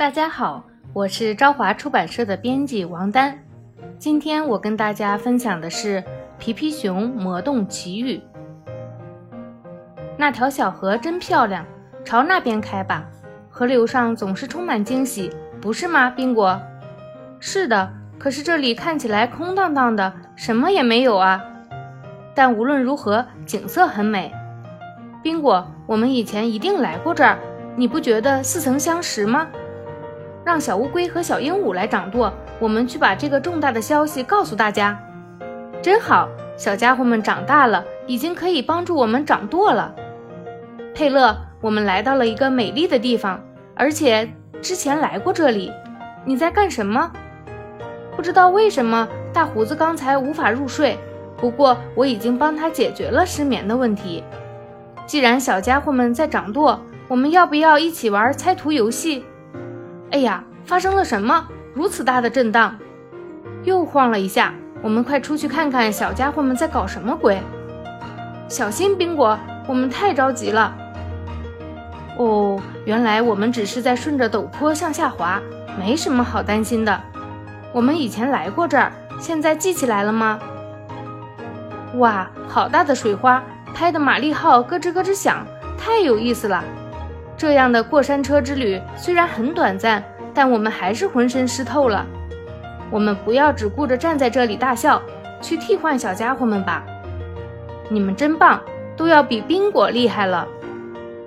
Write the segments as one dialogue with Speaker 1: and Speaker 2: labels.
Speaker 1: 大家好，我是朝华出版社的编辑王丹。今天我跟大家分享的是《皮皮熊魔洞奇遇》。那条小河真漂亮，朝那边开吧。河流上总是充满惊喜，不是吗，宾果？是的，可是这里看起来空荡荡的，什么也没有啊。但无论如何，景色很美。宾果，我们以前一定来过这儿，你不觉得似曾相识吗？让小乌龟和小鹦鹉来掌舵，我们去把这个重大的消息告诉大家。真好，小家伙们长大了，已经可以帮助我们掌舵了。佩勒，我们来到了一个美丽的地方，而且之前来过这里。你在干什么？不知道为什么大胡子刚才无法入睡，不过我已经帮他解决了失眠的问题。既然小家伙们在掌舵，我们要不要一起玩猜图游戏？哎呀，发生了什么？如此大的震荡，又晃了一下。我们快出去看看小家伙们在搞什么鬼！小心，宾果，我们太着急了。哦，原来我们只是在顺着陡坡向下滑，没什么好担心的。我们以前来过这儿，现在记起来了吗？哇，好大的水花，拍的马力号咯吱咯吱响，太有意思了。这样的过山车之旅虽然很短暂，但我们还是浑身湿透了。我们不要只顾着站在这里大笑，去替换小家伙们吧。你们真棒，都要比宾果厉害了。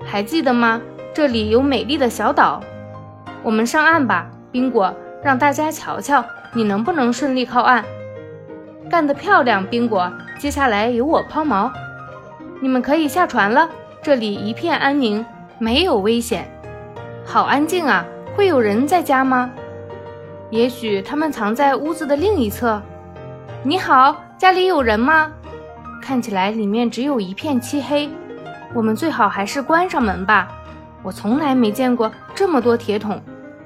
Speaker 1: 还记得吗？这里有美丽的小岛。我们上岸吧，宾果，让大家瞧瞧你能不能顺利靠岸。干得漂亮，宾果。接下来由我抛锚。你们可以下船了，这里一片安宁。没有危险，好安静啊！会有人在家吗？也许他们藏在屋子的另一侧。你好，家里有人吗？看起来里面只有一片漆黑，我们最好还是关上门吧。我从来没见过这么多铁桶，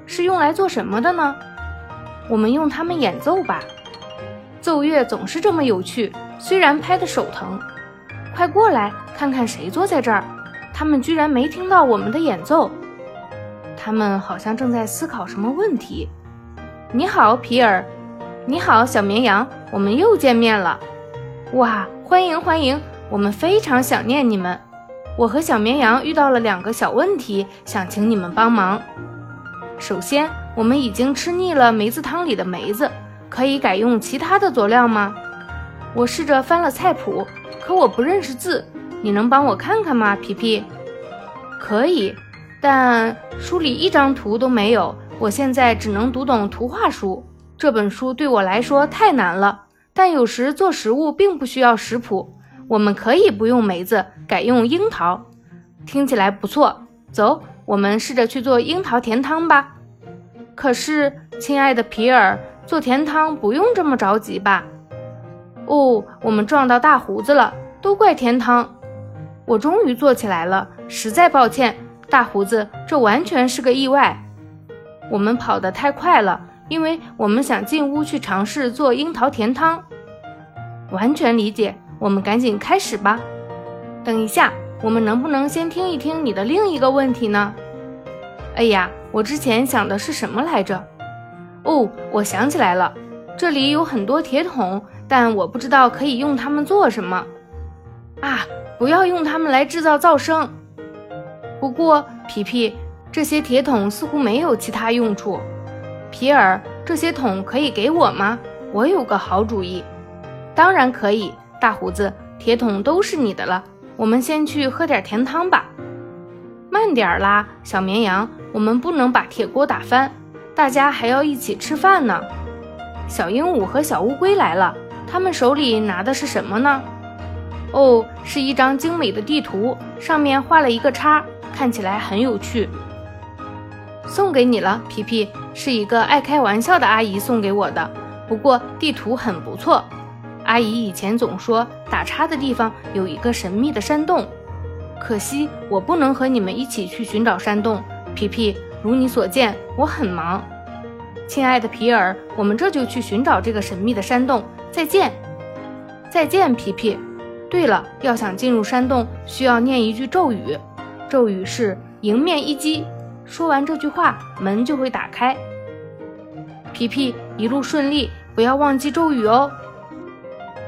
Speaker 1: 是用来做什么的呢？我们用它们演奏吧。奏乐总是这么有趣，虽然拍的手疼。快过来看看谁坐在这儿。他们居然没听到我们的演奏，他们好像正在思考什么问题。你好，皮尔。你好，小绵羊。我们又见面了。哇，欢迎欢迎！我们非常想念你们。我和小绵羊遇到了两个小问题，想请你们帮忙。首先，我们已经吃腻了梅子汤里的梅子，可以改用其他的佐料吗？我试着翻了菜谱，可我不认识字。你能帮我看看吗，皮皮？可以，但书里一张图都没有。我现在只能读懂图画书，这本书对我来说太难了。但有时做食物并不需要食谱，我们可以不用梅子，改用樱桃，听起来不错。走，我们试着去做樱桃甜汤吧。可是，亲爱的皮尔，做甜汤不用这么着急吧？哦，我们撞到大胡子了，都怪甜汤。我终于坐起来了，实在抱歉，大胡子，这完全是个意外。我们跑得太快了，因为我们想进屋去尝试做樱桃甜汤。完全理解，我们赶紧开始吧。等一下，我们能不能先听一听你的另一个问题呢？哎呀，我之前想的是什么来着？哦，我想起来了，这里有很多铁桶，但我不知道可以用它们做什么。啊！不要用它们来制造噪声。不过，皮皮，这些铁桶似乎没有其他用处。皮尔，这些桶可以给我吗？我有个好主意。当然可以，大胡子，铁桶都是你的了。我们先去喝点甜汤吧。慢点啦，小绵羊，我们不能把铁锅打翻。大家还要一起吃饭呢。小鹦鹉和小乌龟来了，他们手里拿的是什么呢？哦，是一张精美的地图，上面画了一个叉，看起来很有趣。送给你了，皮皮，是一个爱开玩笑的阿姨送给我的。不过地图很不错，阿姨以前总说打叉的地方有一个神秘的山洞，可惜我不能和你们一起去寻找山洞。皮皮，如你所见，我很忙。亲爱的皮尔，我们这就去寻找这个神秘的山洞。再见，再见，皮皮。对了，要想进入山洞，需要念一句咒语。咒语是“迎面一击”，说完这句话，门就会打开。皮皮一路顺利，不要忘记咒语哦。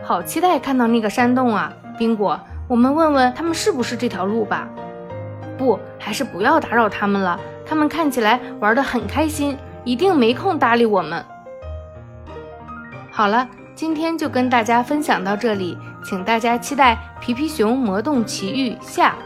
Speaker 1: 好期待看到那个山洞啊，宾果，我们问问他们是不是这条路吧。不，还是不要打扰他们了，他们看起来玩得很开心，一定没空搭理我们。好了，今天就跟大家分享到这里，请大家期待《皮皮熊魔动奇遇》下。